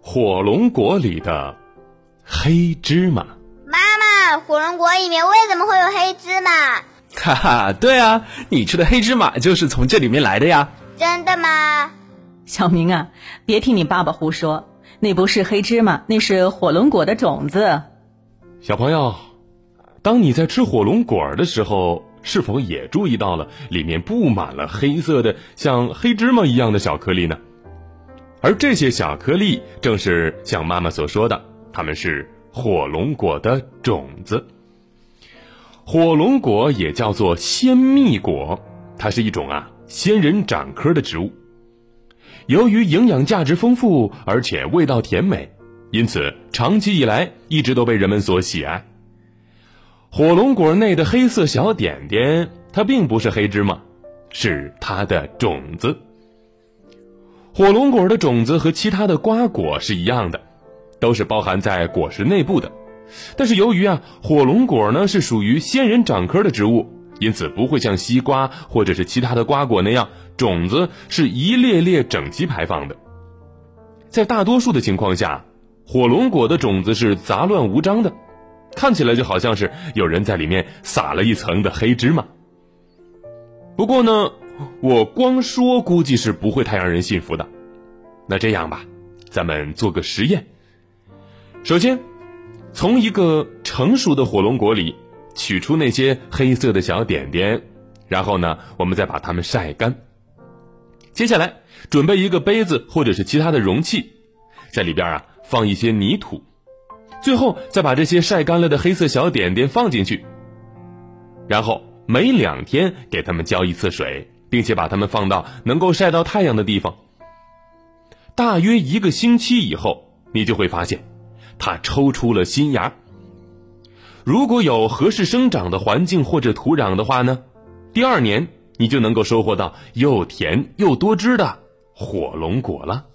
火龙果里的黑芝麻。妈妈，火龙果里面为什么会有黑芝麻？哈哈，对啊，你吃的黑芝麻就是从这里面来的呀。真的吗？小明啊，别听你爸爸胡说，那不是黑芝麻，那是火龙果的种子。小朋友，当你在吃火龙果的时候，是否也注意到了里面布满了黑色的像黑芝麻一样的小颗粒呢？而这些小颗粒正是像妈妈所说的，它们是火龙果的种子。火龙果也叫做鲜蜜果，它是一种啊仙人掌科的植物。由于营养价值丰富，而且味道甜美，因此长期以来一直都被人们所喜爱。火龙果内的黑色小点点，它并不是黑芝麻，是它的种子。火龙果的种子和其他的瓜果是一样的，都是包含在果实内部的。但是由于啊，火龙果呢是属于仙人掌科的植物，因此不会像西瓜或者是其他的瓜果那样。种子是一列列整齐排放的，在大多数的情况下，火龙果的种子是杂乱无章的，看起来就好像是有人在里面撒了一层的黑芝麻。不过呢，我光说估计是不会太让人信服的。那这样吧，咱们做个实验。首先，从一个成熟的火龙果里取出那些黑色的小点点，然后呢，我们再把它们晒干。接下来准备一个杯子或者是其他的容器，在里边啊放一些泥土，最后再把这些晒干了的黑色小点点放进去，然后每两天给它们浇一次水，并且把它们放到能够晒到太阳的地方。大约一个星期以后，你就会发现它抽出了新芽。如果有合适生长的环境或者土壤的话呢，第二年。你就能够收获到又甜又多汁的火龙果了。